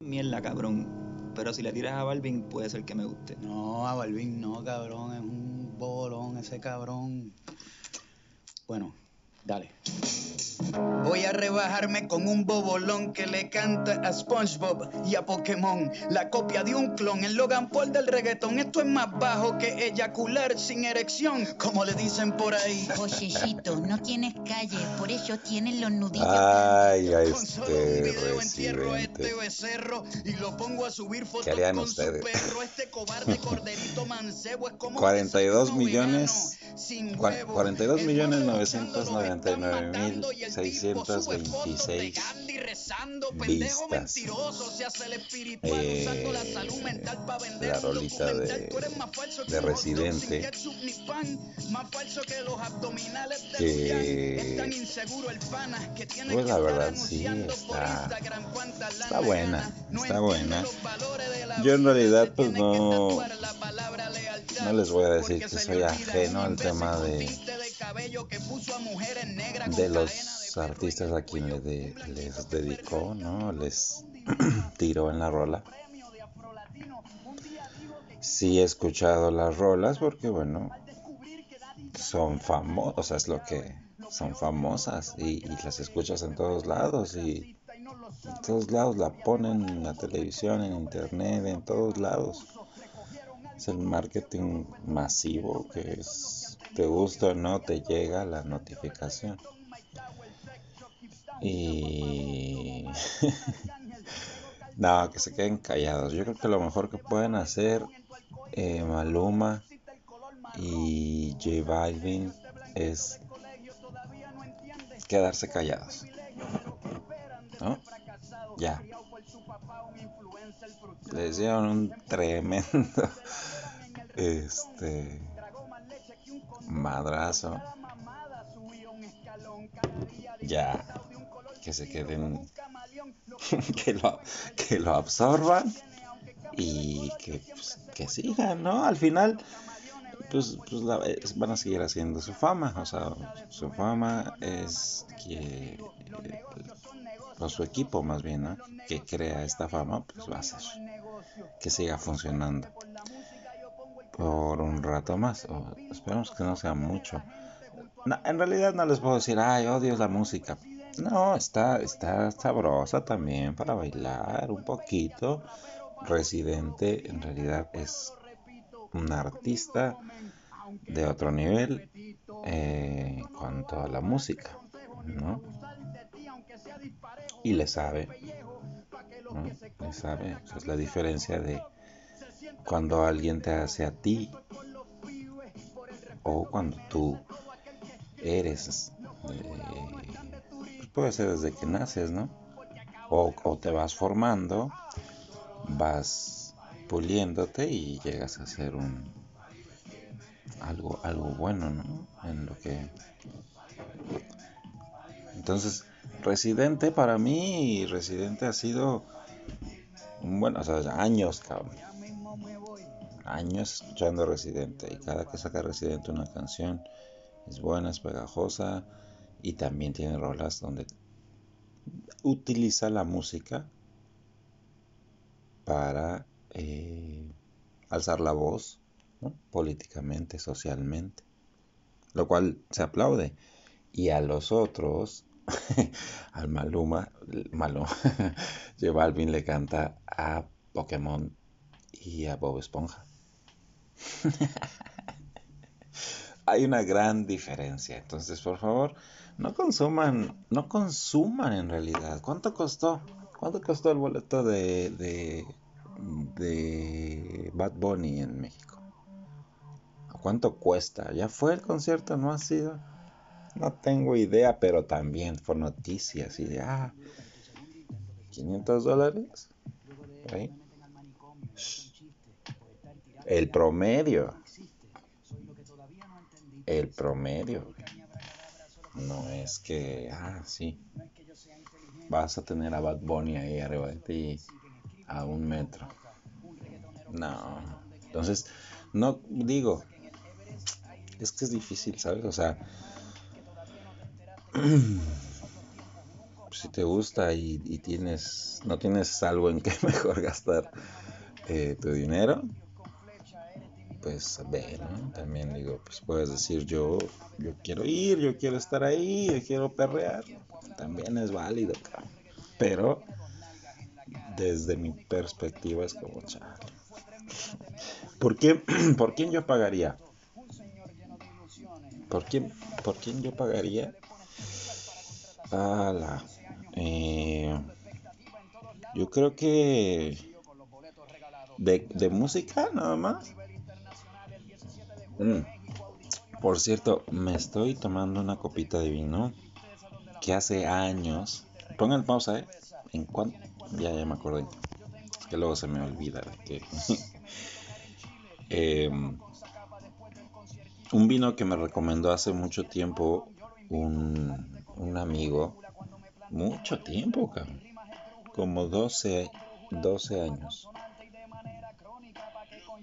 Mierda, cabrón. Pero si le tiras a Balvin, puede ser que me guste. No, a Balvin no, cabrón. Es un bolón ese cabrón. Bueno, dale. Voy a rebajarme con un bobolón que le canta a SpongeBob y a Pokémon. La copia de un clon, el Logan Paul del reggaetón. Esto es más bajo que eyacular sin erección, como le dicen por ahí. Joyecito, no tienes calle, por eso tienes los nudillos. Ay, a Con solo este un video entierro a este becerro y lo pongo a subir fotos ¿Qué harían con ustedes? su perro. Este cobarde corderito mancebo es como 42 desayuno millones- sin cua- huevo. 42 El millones dueño luchando lo están 999 matando y el tipo sube fotos de 626 Gandhi rezando, pendejo vistas. Eh, la rolita de- de Residente. que Pues la verdad, sí, está- está buena, está buena. Yo en realidad, pues, no- no les voy a decir que soy ajeno al tema de- de los artistas a quien cuello, le de- les dedicó, ¿no? Les tiró en la rola. Sí he escuchado las rolas porque, bueno, son famosas, o sea, es lo que son famosas y, y las escuchas en todos lados y en todos lados la ponen en la televisión, en internet, en todos lados. Es el marketing masivo que es, te gusta o no, te llega la notificación. Y... no, que se queden callados. Yo creo que lo mejor que pueden hacer eh, Maluma y J Balvin es quedarse callados. ¿No? Ya. Les dieron un tremendo este madrazo. Ya. Que se queden que lo, que lo absorban y que, pues, que sigan, ¿no? Al final, pues, pues la- es- van a seguir haciendo su fama, o sea, su fama es que, eh, o su equipo más bien, ¿no? Que crea esta fama, pues va a hacer que siga funcionando por un rato más, o esperemos que no sea mucho. En realidad no les puedo decir, ay, odio la música. No, está, está sabrosa también para bailar un poquito. Residente en realidad es un artista de otro nivel eh, en cuanto la música, ¿no? Y le sabe. Le sabe. Esa es la diferencia de cuando alguien te hace a ti o cuando tú eres, eh, pues puede ser desde que naces, ¿no? O, o te vas formando, vas puliéndote y llegas a ser un algo algo bueno, ¿no? En lo que entonces Residente para mí Residente ha sido un buen, o sea, años, cabrón. Años escuchando Residente y cada que saca Residente una canción es buena, es pegajosa y también tiene rolas donde utiliza la música para eh, alzar la voz políticamente, socialmente, lo cual se aplaude. Y a los otros, al Maluma, Maluma, J Balvin le canta a Pokémon y a Bob Esponja. Hay una gran diferencia. Entonces, por favor, no consuman, no consuman en realidad. ¿Cuánto costó? ¿Cuánto costó el boleto de, de, de Bad Bunny en México? ¿Cuánto cuesta? ¿Ya fue el concierto? ¿No ha sido? No tengo idea, pero también fue noticias y de, ah, 500 dólares. El promedio. El promedio. No es que, ah, sí. Vas a tener a Bad Bunny ahí arriba de ti a un metro. No. Entonces, no digo, es que es difícil, ¿sabes? O sea, si te gusta y, y tienes, no tienes algo en que mejor gastar eh, tu dinero, pues ve, ¿no? También digo, pues puedes decir yo, yo quiero ir, yo quiero estar ahí, yo quiero perrear, también es válido. Pero desde mi perspectiva es como chale. ¿Por, qué, ¿Por quién yo pagaría? ¿Por quién, ¿Por quién yo pagaría? Ala. Eh, yo creo que de, de música nada más. Mm. Por cierto, me estoy tomando una copita de vino que hace años. Pongan pausa, ¿eh? ¿En? Ya, ya me acordé. Que luego se me olvida que. Em, un vino que me recomendó hace mucho tiempo un, un amigo. Mucho tiempo, cabrón. Como 12, 12 años.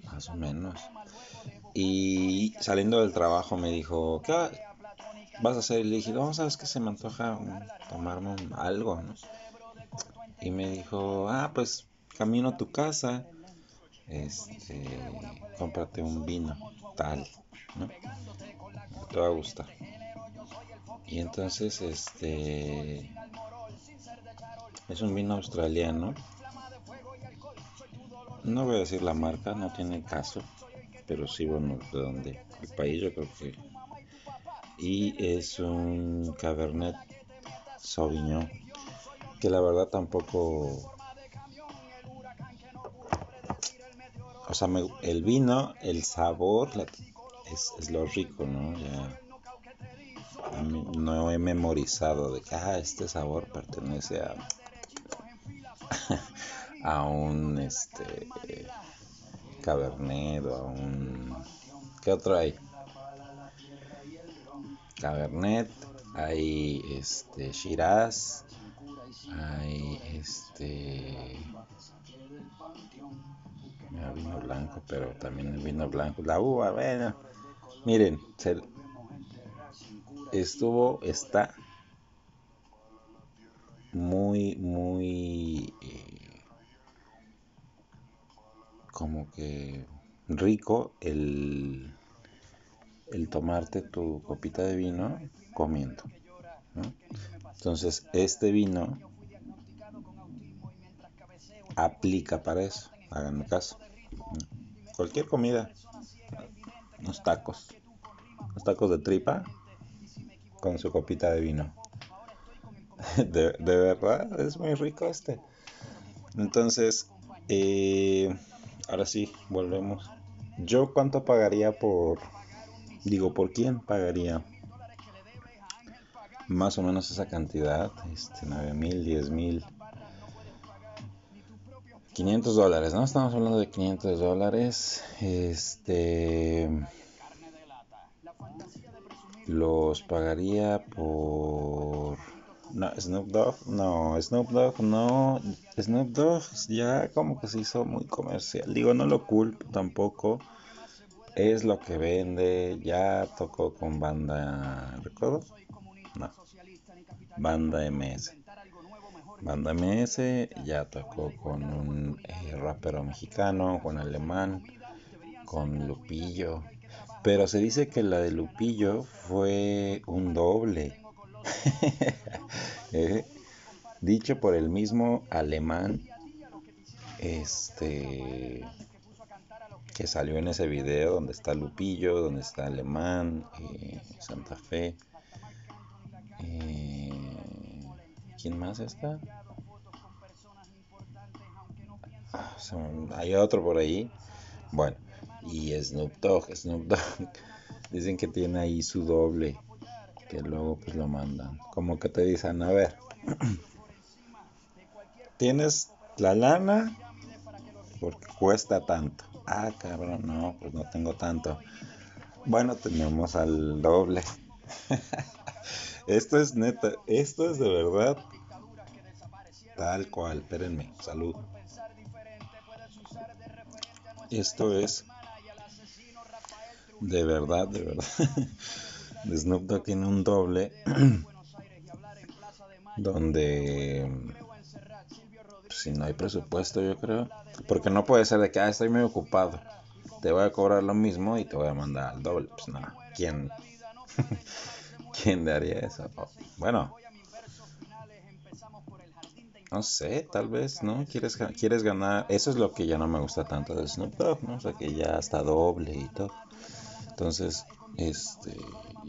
Más o menos. Y saliendo del trabajo me dijo, ¿qué vas a hacer? Y le dije, no, sabes que se me antoja tomarme algo, ¿no? Y me dijo, ah, pues camino a tu casa, este, cómprate un vino, tal, ¿no? Te va a gustar. Y entonces, este, es un vino australiano. No voy a decir la marca, no tiene caso pero sí, bueno, de donde el país yo creo que. Y es un Cabernet Sauvignon, que la verdad tampoco. O sea, el vino, el sabor es, es, lo rico, ¿no? Ya no he memorizado de que ah, este sabor pertenece a a un este Cabernet o un... ¿Qué otro hay? Cabernet, hay este Shiraz, hay este vino blanco, pero también el vino blanco, la uva, bueno, miren, estuvo, está muy, muy eh, como que rico el, el tomarte tu copita de vino comiendo. Entonces, este vino aplica para eso. Háganme caso. Cualquier comida, unos tacos, los tacos de tripa con su copita de vino. De, de verdad, es muy rico este. Entonces, eh, ahora sí, volvemos. ¿Yo cuánto pagaría por... Digo, ¿por quién pagaría? Más o menos esa cantidad, este, 9 mil, 10 mil. 500 dólares, ¿no? Estamos hablando de 500 dólares. Este... Los pagaría por no, Snoop Dogg, no, Snoop Dogg, no, Snoop Dogg ya como que se hizo muy comercial. Digo, no lo culpo tampoco. Es lo que vende. Ya tocó con banda. ¿Recuerdo? No. Banda MS. Banda MS ya tocó con un eh, rapero mexicano, con alemán, con Lupillo. Pero se dice que la de Lupillo fue un doble Eh, dicho por el mismo alemán este que salió en ese video donde está Lupillo, donde está Alemán, eh, Santa Fe. Eh, ¿Quién más está? Ah, hay otro por ahí. Bueno, y Snoop Dogg, Snoop Dogg. Dicen que tiene ahí su doble que luego pues lo mandan. Como que te dicen, a ver, tienes la lana porque cuesta tanto. Ah, cabrón, no, pues no tengo tanto. Bueno, tenemos al doble. esto es neta, esto es de verdad tal cual. Espérenme, salud. Esto es de verdad, de verdad. Snoop Dogg tiene un doble donde pues, si no hay presupuesto yo creo, porque no puede ser de que ah, estoy muy ocupado, te voy a cobrar lo mismo y te voy a mandar al doble, pues no, ¿quién, ¿quién daría eso? Bueno, no sé, tal vez, ¿no? Quieres, quieres ganar, eso es lo que ya no me gusta tanto de Snoop Dogg, ¿no? O sea, que ya está doble y todo. Entonces, este,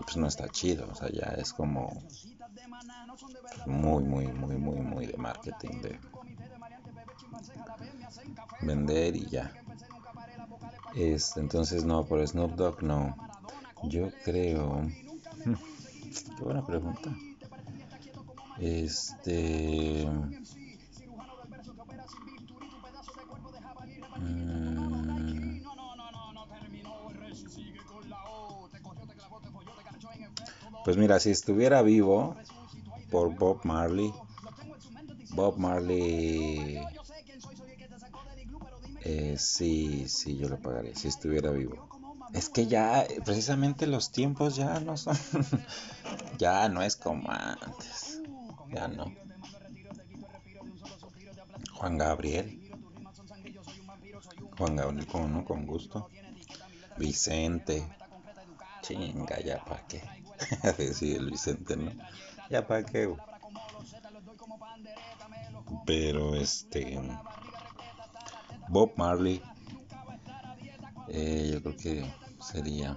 pues no está chido, o sea, ya es como muy, muy, muy, muy, muy de marketing, de vender y ya. Este, entonces, no, por Snoop Dogg no. Yo creo... Qué buena pregunta. Este... pues mira, si estuviera vivo por Bob Marley, Bob Marley, eh, sí, sí, yo lo pagaría si estuviera vivo. Es que ya, precisamente los tiempos ya no son, ya no es como antes, ya no. Juan Gabriel. Juan Gabriel, con, ¿no? con gusto. Vicente. Chinga, ya pa' qué. sí, el Vicente, ¿no? Ya pa' qué. Pero este. Bob Marley. Eh, yo creo que sería.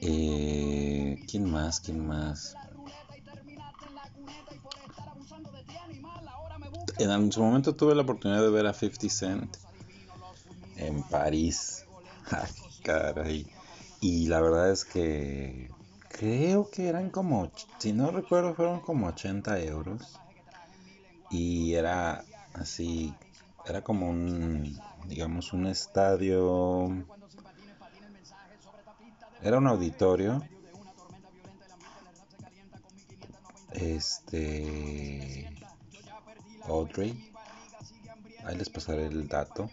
Eh, ¿Quién más? ¿Quién más? En su momento tuve la oportunidad de ver a 50 Cent en París. Ay, caray. Y la verdad es que creo que eran como, si no recuerdo, fueron como 80 euros. Y era así, era como un, digamos, un estadio. Era un auditorio. Este. Audrey. Ahí les pasaré el dato.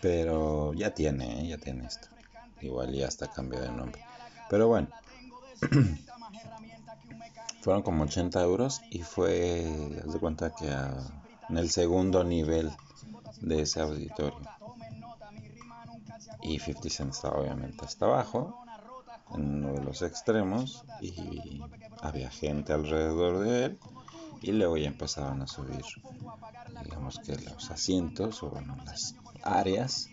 Pero ya tiene, ya tiene esto. Igual ya está cambiado de nombre. Pero bueno. Fueron como 80 euros y fue, haz de cuenta que en el segundo nivel de ese auditorio. Y 50 Cent está obviamente hasta abajo, en uno de los extremos, y había gente alrededor de él y luego ya empezaban a subir digamos que los asientos o bueno, las áreas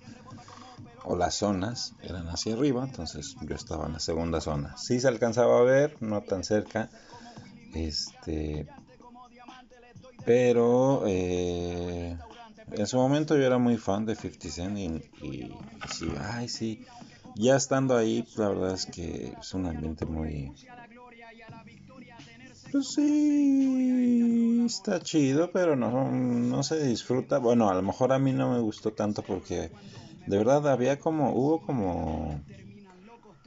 o las zonas eran hacia arriba entonces yo estaba en la segunda zona sí se alcanzaba a ver no tan cerca este pero eh, en su momento yo era muy fan de 50 Cent y, y sí, ay sí ya estando ahí la verdad es que es un ambiente muy pues sí, está chido, pero no, no se disfruta. Bueno, a lo mejor a mí no me gustó tanto porque de verdad había como, hubo como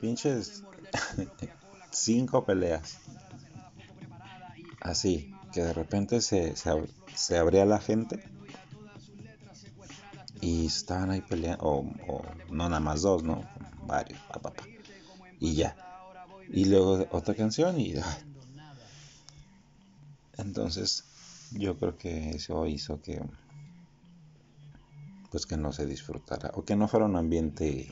pinches cinco peleas. Así, que de repente se, se, abría la gente y estaban ahí peleando, o, no nada más dos, ¿no? Varios, papá, y ya. Y luego otra canción y entonces, yo creo que eso hizo que pues que no se disfrutara o que no fuera un ambiente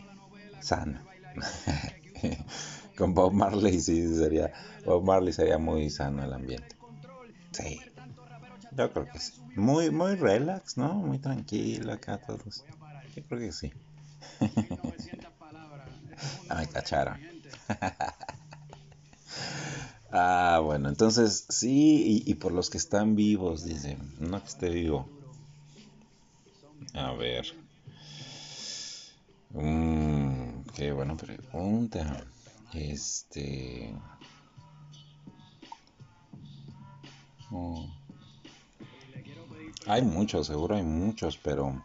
sano. Con Bob Marley sí sería Bob Marley sería muy sano el ambiente. Sí. Yo creo que sí. Muy muy relax, ¿no? Muy tranquilo acá todos. Yo creo que sí. ah, me cacharon. Ah, bueno, entonces sí, y, por los que están vivos, dice, no que esté vivo. A ver. Mm, qué buena pregunta. Este. Hay muchos, seguro hay muchos, pero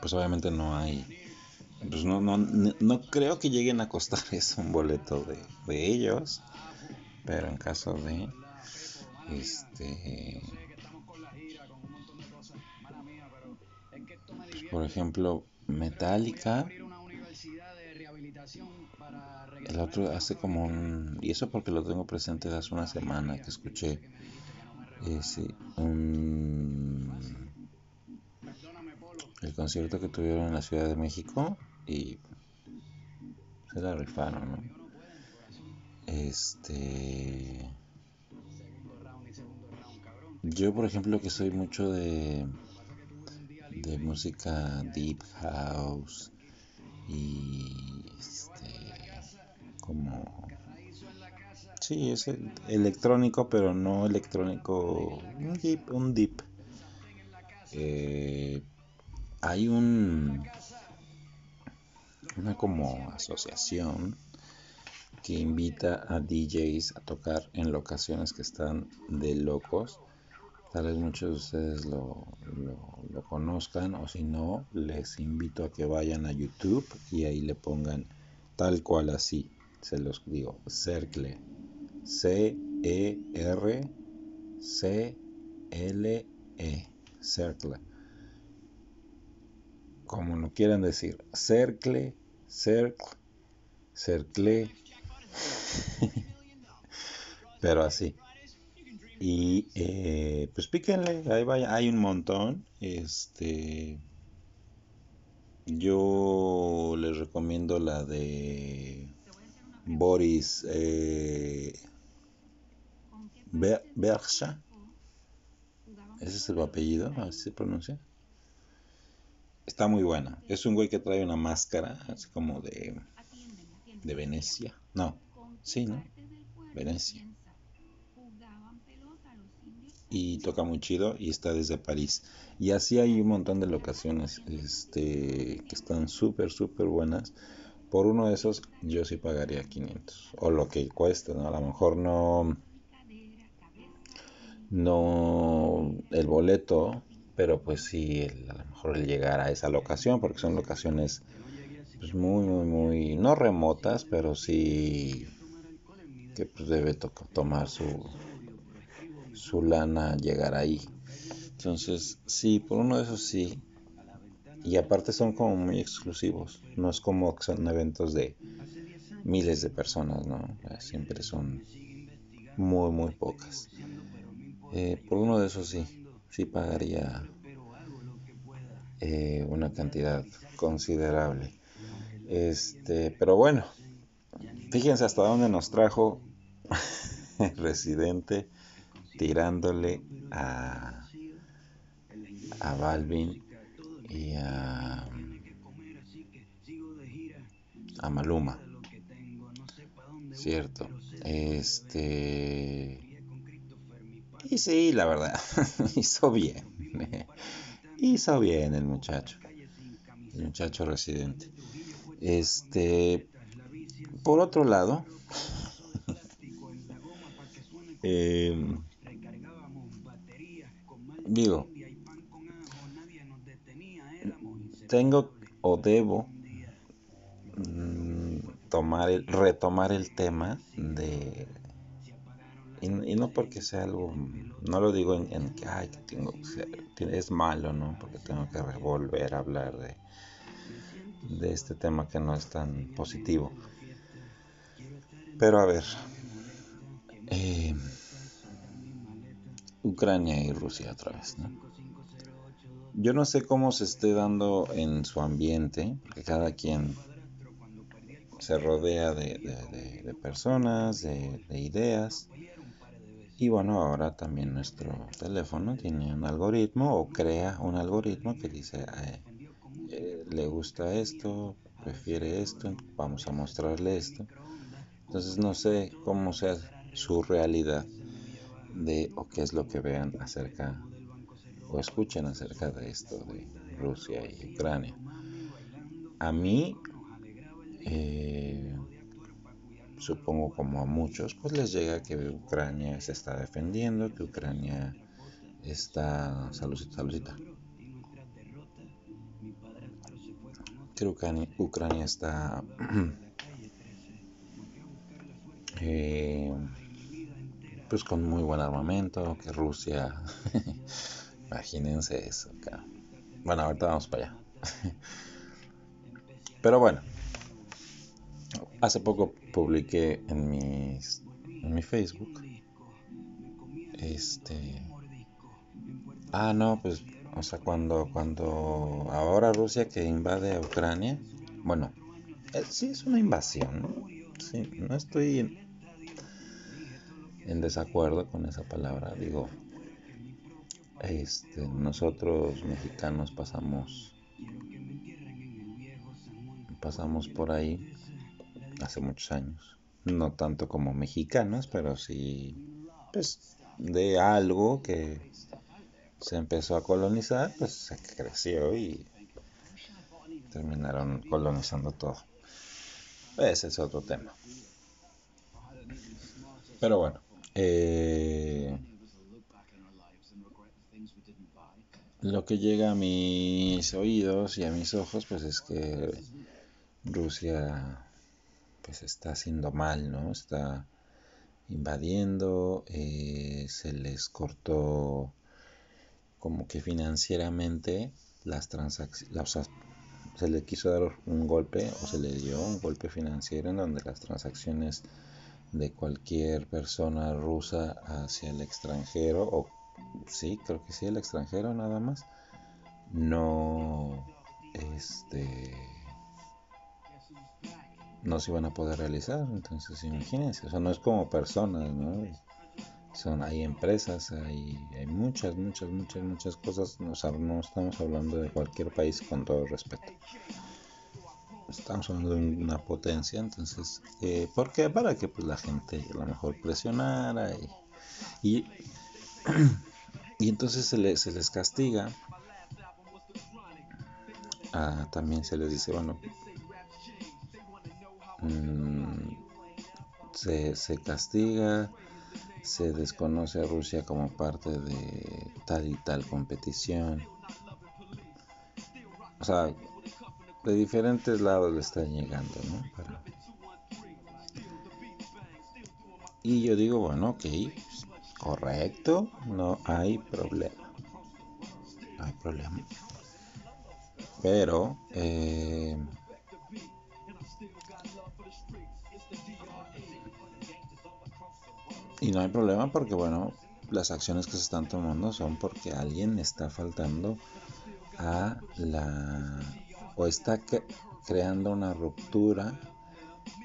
pues obviamente no hay. Pues no, no, no creo que lleguen a costar eso un boleto de, de ellos. Pero en caso de este por ejemplo Metallica el otro hace como un... Y eso porque lo tengo presente hace una semana que escuché ese, el concierto que tuvieron en la Ciudad de México y se la rifaron, ¿no? Este... Yo, por ejemplo, que soy mucho de, de música deep house y este, como sí es electrónico pero no electrónico un deep un deep. Eh, hay un una como asociación que invita a DJs a tocar en locaciones que están de locos Tal vez muchos de ustedes lo, lo, conozcan o si no, les invito a que vayan a YouTube y ahí le pongan tal cual así. Se los digo, Cercle. C-E-R-C-L-E. Cercle. Como lo quieran decir. Cercle, Cercle, Cercle. Pero así. Y eh, pues píquenle, ahí vaya, hay un montón. Este. Yo les recomiendo la de Boris eh, Bercha. Ese es el apellido, así se pronuncia. Está muy buena. Es un güey que trae una máscara, así como de, de Venecia. No, sí, ¿no? Venecia y toca muy chido y está desde París. Y así hay un montón de locaciones este, que están súper, súper buenas. Por uno de esos yo sí pagaría 500 o lo que cueste, ¿no? A lo mejor no no el boleto, pero pues sí, a lo mejor el llegar a esa locación, porque son locaciones pues muy, muy, muy, no remotas, pero sí que pues debe tomar su, su lana llegar ahí. Entonces, sí, por uno de esos sí. Y aparte son como muy exclusivos. No es como que son eventos de miles de personas, ¿no? Siempre son muy, muy pocas. Eh, por uno de esos sí, sí pagaría eh, una cantidad considerable. Este, pero bueno, fíjense hasta dónde nos trajo Residente tirándole a, a Balvin y a, a Maluma. Cierto. Este. Y sí, la verdad, hizo bien. hizo bien el muchacho. El muchacho residente. Este. Por otro lado. eh, digo, tengo o debo mm, tomar el, retomar el tema de y, no porque sea algo no lo digo en, que ay que tengo es malo no porque tengo que volver a hablar de de este tema que no es tan positivo pero a ver eh, Ucrania y Rusia otra vez. Yo no sé cómo se esté dando en su ambiente, porque cada quien se rodea de, personas, de, ideas. Y bueno, ahora también nuestro teléfono tiene un algoritmo o crea un algoritmo que dice, eh, le gusta esto, prefiere esto, vamos a mostrarle esto. Entonces no sé cómo sea su realidad de o qué es lo que vean acerca o escuchen acerca de esto de Rusia y Ucrania. A mí, eh, supongo como a muchos, pues les llega que Ucrania se está defendiendo, que Ucrania está... Saludita, saludita. Que Ucrania, Ucrania está... eh, pues con muy buen armamento, que Rusia, imagínense eso acá. Bueno, ahorita vamos para allá. Pero bueno, hace poco publiqué en, mis, en mi Facebook. Este. Ah, no, pues, o sea, cuando, cuando ahora Rusia que invade a Ucrania, bueno, eh, sí es una invasión, ¿no? Sí, no estoy en, desacuerdo con esa palabra, digo, este, nosotros mexicanos pasamos pasamos por ahí hace muchos años. No tanto como mexicanos, pero sí, pues, de algo que se empezó a colonizar, pues se creció y terminaron colonizando todo. Ese es otro tema. Pero bueno, eh, lo que llega a mis oídos y a mis ojos, pues es que Rusia pues está haciendo mal, ¿no? Está invadiendo, eh, se les cortó como que financieramente las transacciones, se le quiso dar un golpe o se le dio un golpe financiero en donde las transacciones de cualquier persona rusa hacia el extranjero o sí, creo que sí, el extranjero nada más, no, este, no se iban a poder realizar. Entonces, imagínense, o sea, no es como personas, ¿no? Son, hay empresas, hay, hay muchas, muchas, muchas, muchas cosas. No estamos hablando de cualquier país con todo respeto. Estamos hablando de una potencia, entonces, eh, ¿por qué? Para que pues, la gente a lo mejor presionara y, y, entonces se, se les castiga. Ah, también se les dice, bueno, Mm, se, se castiga, se desconoce a Rusia como parte de tal y tal competición. O sea, de diferentes lados le están llegando, ¿no? Y yo digo, bueno, ok, correcto, no hay problema. No hay problema. Pero, eh, Y no hay problema porque, bueno, las acciones que se están tomando son porque alguien está faltando a la... o está creando una ruptura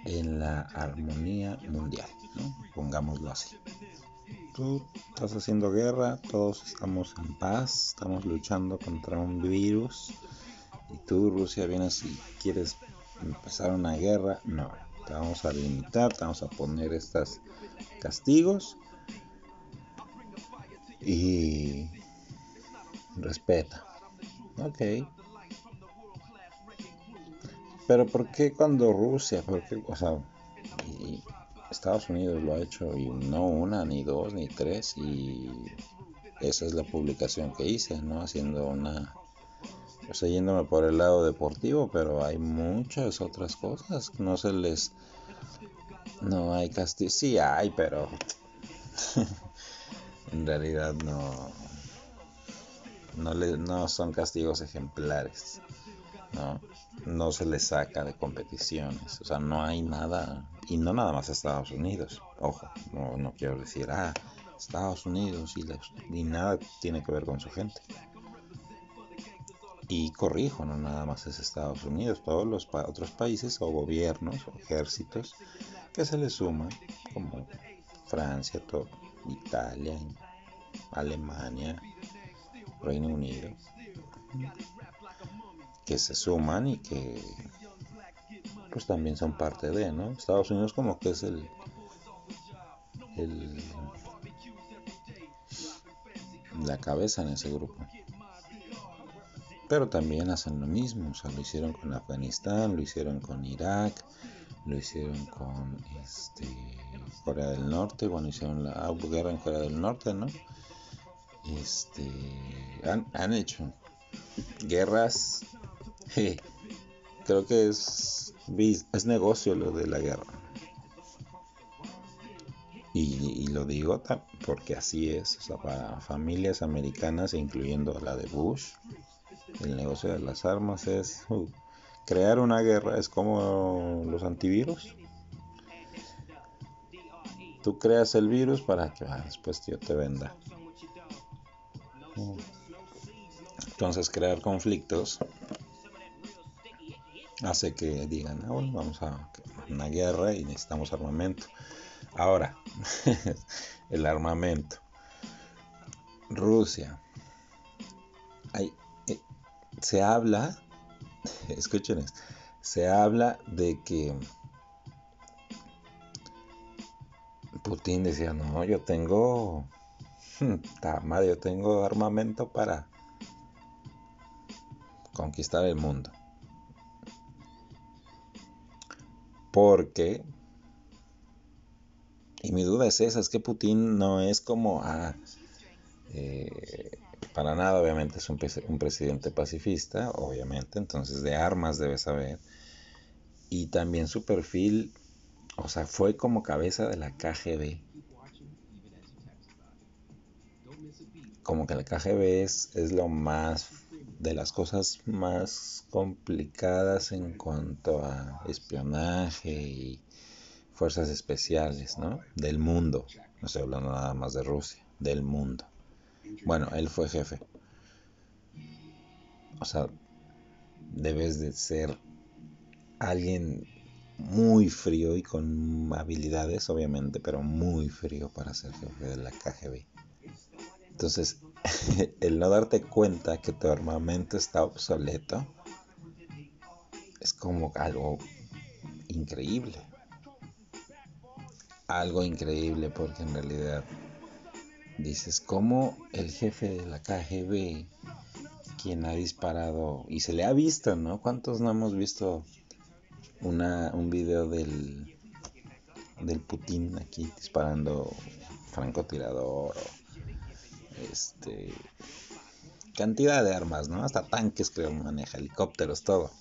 en la armonía mundial, ¿no? pongámoslo así. Tú estás haciendo guerra, todos estamos en paz, estamos luchando contra un virus y tú, Rusia, vienes y quieres empezar una guerra, no, te vamos a limitar, te vamos a poner estos castigos y respeta. Ok. Pero ¿por qué cuando Rusia, por o sea, y Estados Unidos lo ha hecho y no una, ni dos, ni tres y esa es la publicación que hice, ¿no? Haciendo una o sea, yéndome por el lado deportivo, pero hay muchas otras cosas. No se les. No hay castigo. Sí hay, pero. en realidad no. No, le, no son castigos ejemplares. ¿No? no se les saca de competiciones. O sea, no hay nada. Y no nada más Estados Unidos. Ojo, no, no quiero decir, ah, Estados Unidos y, y nada tiene que ver con su gente. Y corrijo, no nada más es Estados Unidos, todos los otros países o gobiernos o ejércitos que se le suman, como Francia, todo, Italia, Alemania, Reino Unido, que se suman y que pues también son parte de, ¿no? Estados Unidos como que es el, el la cabeza en ese grupo pero también hacen lo mismo, o sea, lo hicieron con Afganistán, lo hicieron con Irak, lo hicieron con este, Corea del Norte, cuando hicieron la ah, guerra en Corea del Norte, ¿no? Este, han, hecho guerras, creo que es, es negocio lo de la guerra. Y, y, lo digo porque así es, o sea, para familias americanas, incluyendo la de Bush, el negocio de las armas es uh, crear una guerra, es como los antivirus. tú creas el virus para que ah, después yo te venda. Entonces crear conflictos hace que digan, ah, bueno, vamos a una guerra y necesitamos armamento. Ahora, el armamento. Rusia. Hay, eh, se habla, escuchen esto, se habla de que Putin decía, no, yo tengo, madre, yo tengo armamento para conquistar el mundo. Porque, y mi duda es esa, es que Putin no es como, ah, eh, para nada, obviamente es un, un, presidente pacifista, obviamente, entonces de armas debe saber. Y también su perfil o sea, fue como cabeza de la KGB. Como que la KGB es, es lo más de las cosas más complicadas en cuanto a espionaje y fuerzas especiales, ¿no? Del mundo. No estoy hablando nada más de Rusia, del mundo. Bueno, él fue jefe. O sea, debes de ser alguien muy frío y con habilidades, obviamente, pero muy frío para ser jefe de la KGB. Entonces, el no darte cuenta que tu armamento está obsoleto es como algo increíble. Algo increíble porque en realidad dices, ¿cómo el jefe de la KGB, quien ha disparado, y se le ha visto, ¿no? ¿Cuántos no hemos visto una, un video del, del Putin aquí disparando francotirador este cantidad de armas, ¿no? Hasta tanques creo maneja, helicópteros, todo.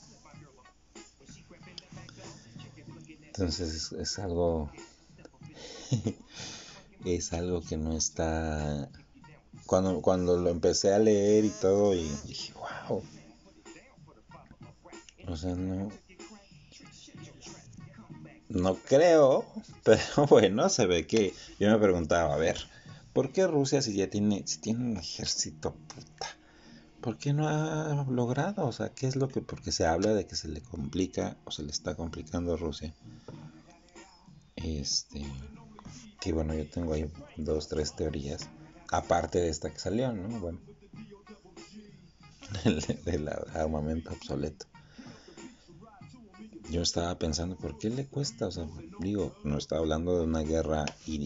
Entonces es, algo es algo que no está cuando cuando lo empecé a leer y todo y dije, "Wow." O sea, no no creo, pero bueno, se ve que yo me preguntaba, a ver, ¿por qué Rusia si ya tiene, si tiene un ejército puta? ¿Por qué no ha logrado? O sea, ¿qué es lo que, porque se habla de que se le complica o se le está complicando a Rusia? Este, que bueno, yo tengo ahí dos, tres teorías, aparte de esta que salió, ¿no? Bueno, el armamento obsoleto yo estaba pensando, ¿por qué le cuesta? O sea, digo, no está hablando de una guerra y,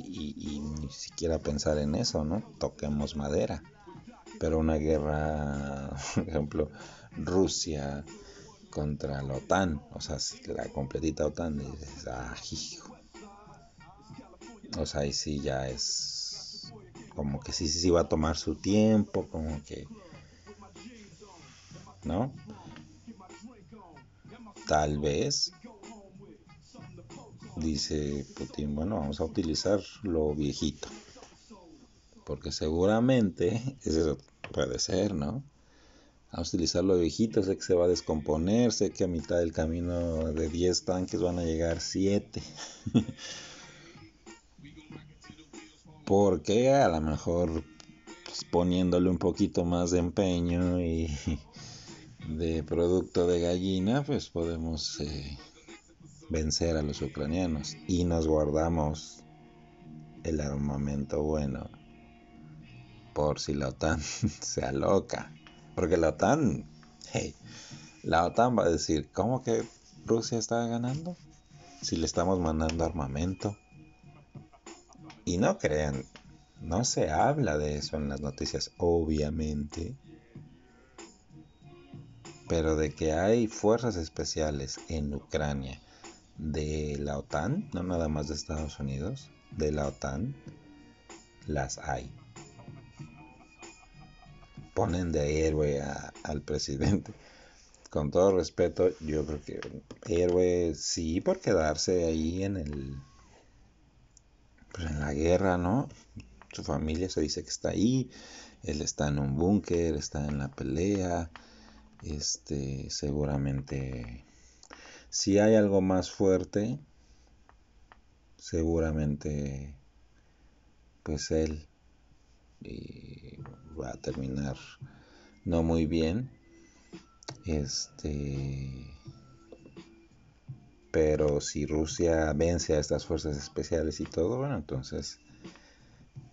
ni siquiera pensar en eso, ¿no? Toquemos madera. Pero una guerra, por ejemplo, Rusia contra la OTAN, o sea, la completita OTAN, dices, ah, hijo. O sea, ahí sí ya es como que sí, sí, sí va a tomar su tiempo, como que, ¿no? Tal vez, dice Putin, bueno, vamos a utilizar lo viejito. Porque seguramente, eso puede ser, ¿no? Vamos a utilizar lo viejito, sé que se va a descomponer, sé que a mitad del camino de 10 tanques van a llegar 7. Porque a lo mejor pues, poniéndole un poquito más de empeño y de producto de gallina, pues podemos eh, vencer a los ucranianos y nos guardamos el armamento bueno por si la OTAN se aloca. Porque la OTAN, hey, la OTAN va a decir, ¿cómo que Rusia está ganando? Si le estamos mandando armamento. Y no crean, no se habla de eso en las noticias, obviamente pero de que hay fuerzas especiales en Ucrania de la OTAN, no nada más de Estados Unidos, de la OTAN, las hay. Ponen de héroe al presidente. Con todo respeto, yo creo que héroe sí por quedarse ahí en el pues en la guerra, ¿no? Su familia se dice que está ahí, él está en un búnker, está en la pelea, este seguramente si hay algo más fuerte seguramente pues él y va a terminar no muy bien. Este pero si Rusia vence a estas fuerzas especiales y todo, bueno, entonces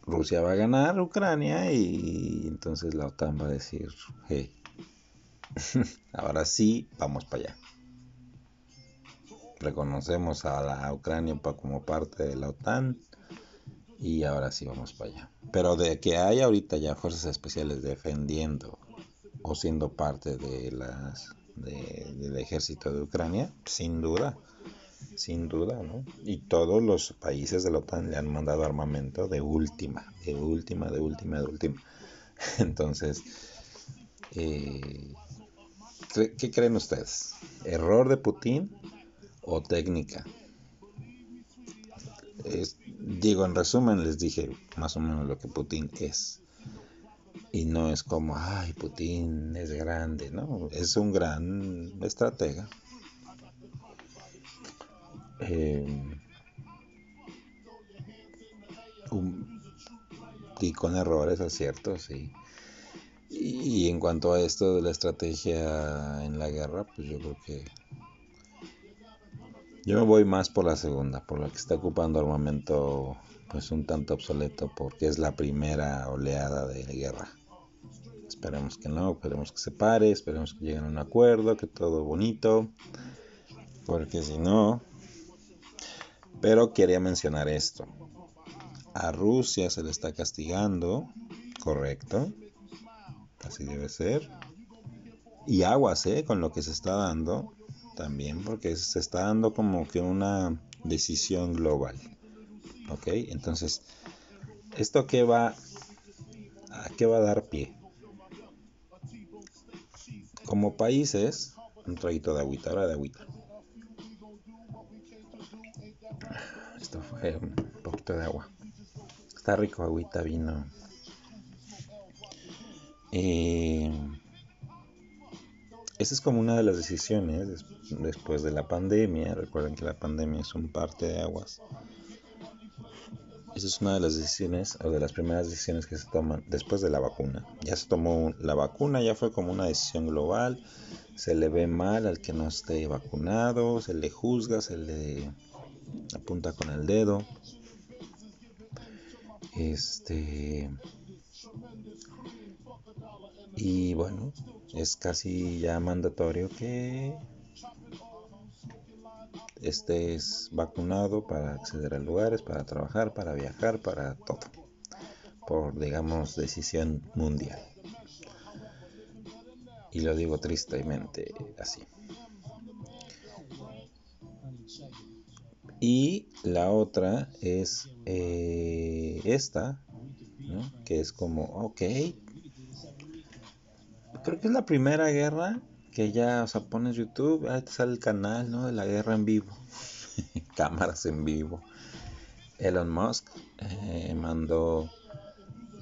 Rusia va a ganar Ucrania y entonces la OTAN va a decir, hey, ahora sí, vamos para allá. Reconocemos a la Ucrania como parte de la OTAN y ahora sí vamos para allá. Pero de que hay ahorita ya fuerzas especiales defendiendo o siendo parte de las del ejército de Ucrania, sin duda, sin duda, ¿no? Y todos los países de la OTAN le han mandado armamento de última, de última, de última, de última. Entonces, eh, ¿qué creen ustedes? ¿Error de Putin o técnica? digo, en resumen les dije más o menos lo que Putin es. Y no es como, ay, Putin es grande, ¿no? Es un gran estratega. Eh, y con errores, aciertos, sí. Y, en cuanto a esto de la estrategia en la guerra, pues yo creo que yo me voy más por la segunda, por la que está ocupando armamento pues un tanto obsoleto porque es la primera oleada de guerra. Esperemos que no, esperemos que se pare, esperemos que lleguen a un acuerdo, que todo bonito, porque si no... Pero quería mencionar esto. A Rusia se le está castigando, correcto, así debe ser. Y aguas, ¿eh? Con lo que se está dando también porque se está dando como que una decisión global. ¿Ok? Entonces, ¿esto qué va, a qué va a dar pie? Como países, un traguito de agüita, ahora de agüita. Esto fue un poquito de agua. Está rico agüita, vino. Eh, esa es como una de las decisiones después de la pandemia. Recuerden que la pandemia es un parte de aguas. Esa es una de las decisiones o de las primeras decisiones que se toman después de la vacuna. Ya se tomó la vacuna, ya fue como una decisión global. Se le ve mal al que no esté vacunado, se le juzga, se le apunta con el dedo. Este y bueno, es casi ya mandatorio que estés vacunado para acceder a lugares, para trabajar, para viajar, para todo. Por, digamos, decisión mundial. Y lo digo tristemente así. Y la otra es eh, esta, que es como, ok, creo que es la primera guerra que ya, o sea, pones YouTube, ahí te sale el canal, ¿no? De la guerra en vivo, cámaras en vivo. Elon Musk eh, mandó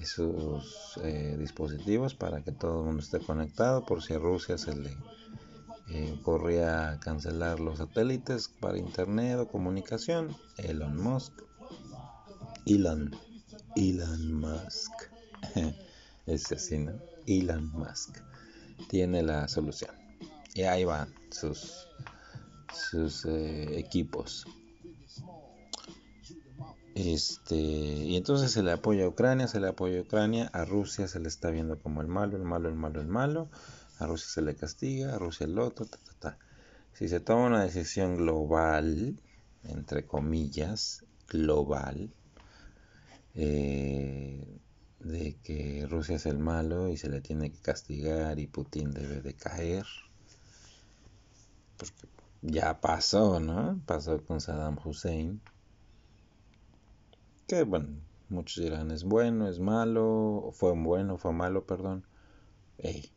sus eh, dispositivos para que todo el mundo esté conectado por si a Rusia se le eh, ocurría cancelar los satélites para internet o comunicación. Elon Musk. Elon. Elon Musk. es así, ¿no? Elon Musk tiene la solución. Y ahí van sus, sus eh, equipos. Este, y entonces se le apoya a Ucrania, se le apoya a Ucrania, a Rusia se le está viendo como el malo, el malo, el malo, el malo, a Rusia se le castiga, a Rusia el otro, Si se toma una decisión global, entre comillas, global, eh, de que Rusia es el malo y se le tiene que castigar y Putin debe de caer. Porque ya pasó, ¿no? Pasó con Saddam Hussein. Que bueno, muchos dirán es bueno, es malo, fue bueno, fue malo, perdón. Ey.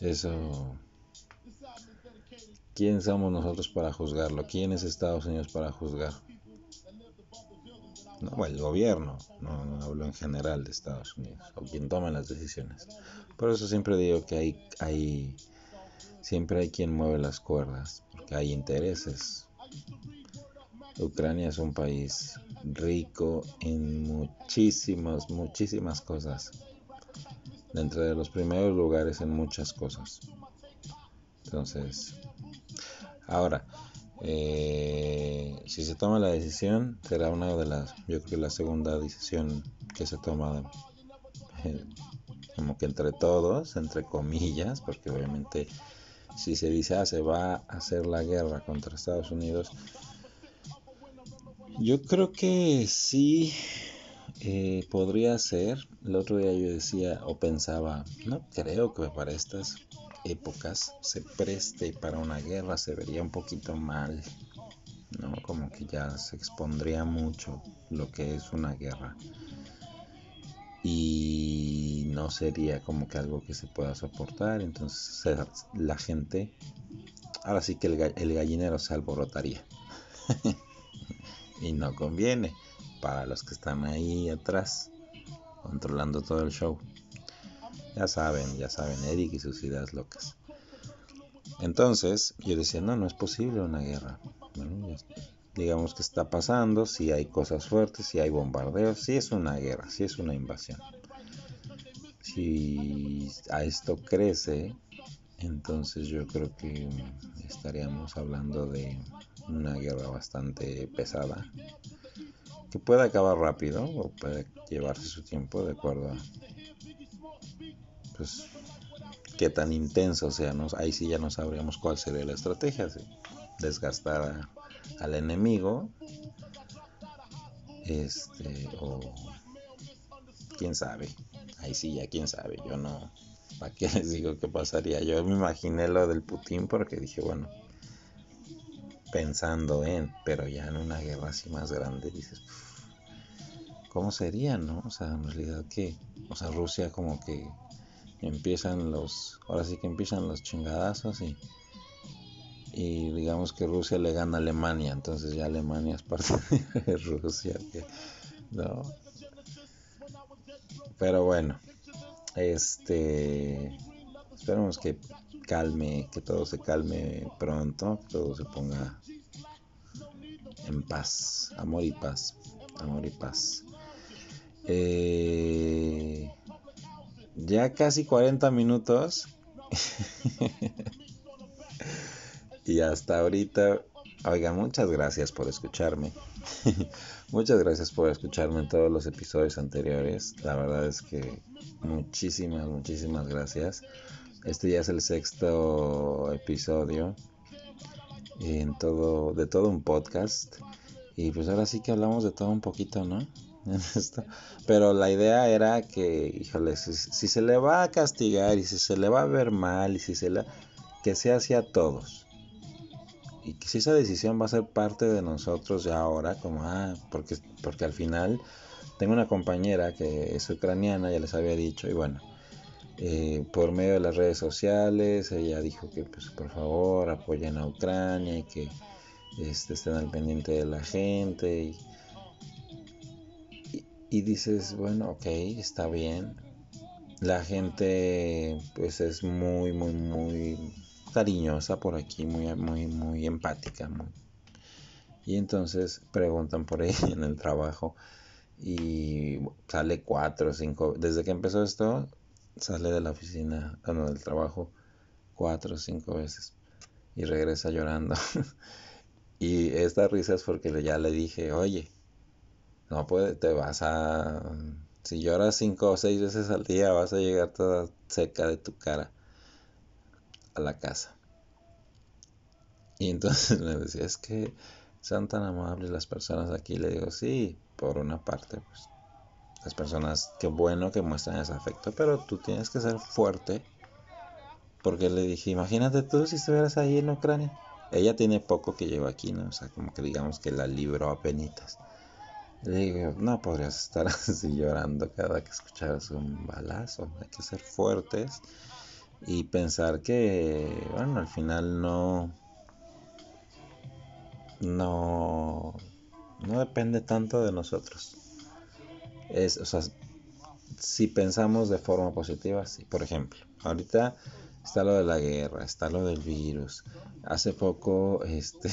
Eso. ¿Quién somos nosotros para juzgarlo? ¿Quién es Estados Unidos para juzgar? No, el gobierno, no, hablo en general de Estados Unidos, o quien toma las decisiones. Por eso siempre digo que hay, hay, siempre hay quien mueve las cuerdas, porque hay intereses. Ucrania es un país rico en muchísimas, muchísimas cosas. Dentro de los primeros lugares en muchas cosas. Entonces, ahora, eh, si se toma la decisión, será una de las, yo creo que la segunda decisión que se toma, eh, como que entre todos, entre comillas, porque obviamente si se dice, ah, se va a hacer la guerra contra Estados Unidos, yo creo que sí eh, podría ser. El otro día yo decía o pensaba, no creo que para estas épocas se preste para una guerra, se vería un poquito mal, ¿no? Como que ya se expondría mucho lo que es una guerra. Y no sería como que algo que se pueda soportar, entonces la gente, ahora sí que el, el gallinero se alborotaría. y no conviene para los que están ahí atrás controlando todo el show. Ya saben, ya saben, Eric y sus ideas locas. Entonces, yo decía, no, no es posible una guerra. digamos que está pasando, si hay cosas fuertes, si hay bombardeos, si es una guerra, si es una invasión. Si a esto crece, entonces yo creo que estaríamos hablando de una guerra bastante pesada que puede acabar rápido o puede llevarse su tiempo de acuerdo pues qué tan intenso sea ahí sí ya no sabríamos cuál sería la estrategia desgastar al enemigo este o quién sabe. Ahí sí ya quién sabe yo no para qué les digo qué pasaría yo me imaginé lo del Putin porque dije bueno pensando en, pero ya en una guerra así más grande, dices, ¿cómo sería, no? O sea, en realidad que, o sea, Rusia como que empiezan los, ahora sí que empiezan los chingadazos y, y digamos que Rusia le gana a Alemania, entonces ya Alemania es parte de Rusia, ¿no? Pero bueno, este, esperemos que calme, que todo se calme pronto, que todo se ponga en paz, amor y paz, amor y paz. Eh, ya casi 40 minutos. y hasta ahorita, oiga, muchas gracias por escucharme. muchas gracias por escucharme en todos los episodios anteriores. La verdad es que muchísimas, muchísimas gracias. Este ya es el sexto episodio en todo, de todo un podcast. Y pues ahora sí que hablamos de todo un poquito, ¿no? Pero la idea era que, híjole, si, se le va a castigar y si se le va a ver mal y si se le... que sea hacia todos. Y que si esa decisión va a ser parte de nosotros ya ahora, como, ah, porque, porque al final tengo una compañera que es ucraniana, ya les había dicho, y bueno, eh, por medio de las redes sociales. Ella dijo que pues por favor apoyen a Ucrania y que este, estén al pendiente de la gente. Y, dices, bueno, ok, está bien. La gente pues es muy, muy, muy cariñosa por aquí, muy, muy, muy empática. Y entonces preguntan por ella en el trabajo y sale cuatro o cinco. Desde que empezó esto, sale de la oficina, bueno, del trabajo cuatro o cinco veces y regresa llorando. y esta risa es porque ya le dije, oye, no puede, te vas a... Si lloras cinco o seis veces al día vas a llegar toda seca de tu cara a la casa. Y entonces me decía, es que son tan amables las personas aquí. Le digo, sí, por una parte, pues las personas, qué bueno que muestran ese afecto, pero tú tienes que ser fuerte. Porque le dije, imagínate tú si estuvieras ahí en Ucrania. Ella tiene poco que lleva aquí, ¿no? O sea, como que digamos que la libró a penitas. Digo, no podrías estar así llorando cada que escucharas un balazo. Hay que ser fuertes y pensar que, bueno, al final no. No. No depende tanto de nosotros es, o sea, si pensamos de forma positiva, sí. Por ejemplo, ahorita está lo de la guerra, está lo del virus. Hace poco, este,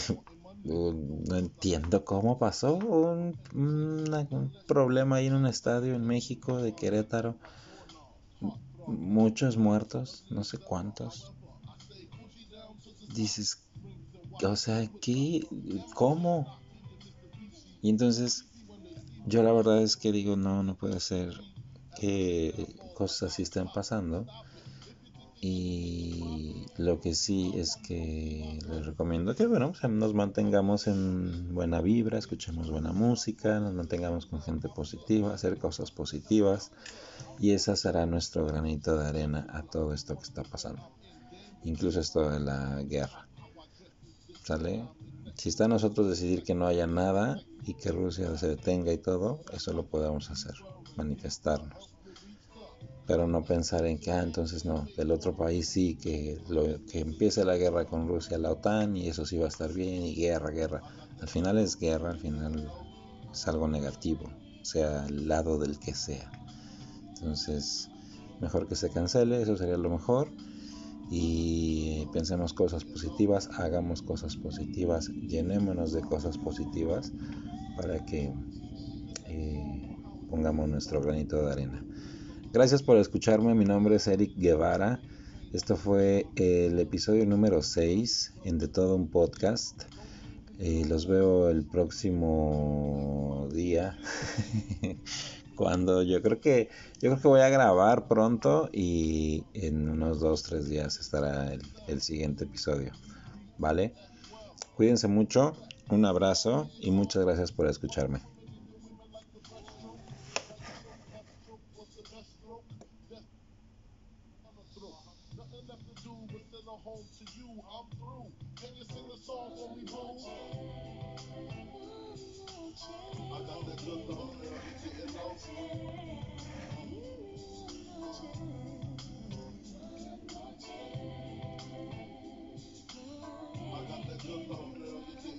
no entiendo cómo pasó un, un, problema ahí en un estadio en México de Querétaro. Muchos muertos, no sé cuántos. Dices, o sea, ¿qué? ¿Cómo? Y entonces, yo la verdad es que digo, no, no puede ser que cosas así estén pasando. Y lo que sí es que les recomiendo que bueno, nos mantengamos en buena vibra, escuchemos buena música, nos mantengamos con gente positiva, hacer cosas positivas y esa será nuestro granito de arena a todo esto que está pasando. Incluso esto de la guerra. ¿Sale? Si está a nosotros decidir que no haya nada y que Rusia se detenga y todo, eso lo podemos hacer, manifestarnos pero no pensar en que, ah, entonces no, del otro país sí, que, lo, que empiece la guerra con Rusia, la OTAN, y eso sí va a estar bien, y guerra, guerra. Al final es guerra, al final es algo negativo, sea el lado del que sea. Entonces, mejor que se cancele, eso sería lo mejor. Y pensemos cosas positivas, hagamos cosas positivas, llenémonos de cosas positivas para que eh, pongamos nuestro granito de arena. Gracias por escucharme, mi nombre es Eric Guevara. Esto fue el episodio número 6 en De Todo un Podcast. Eh, los veo el próximo día. Cuando yo creo que yo creo que voy a grabar pronto y en unos 2-3 días estará el, el siguiente episodio. ¿Vale? Cuídense mucho, un abrazo y muchas gracias por escucharme. song when we. I got that good Lord is getting. I got that good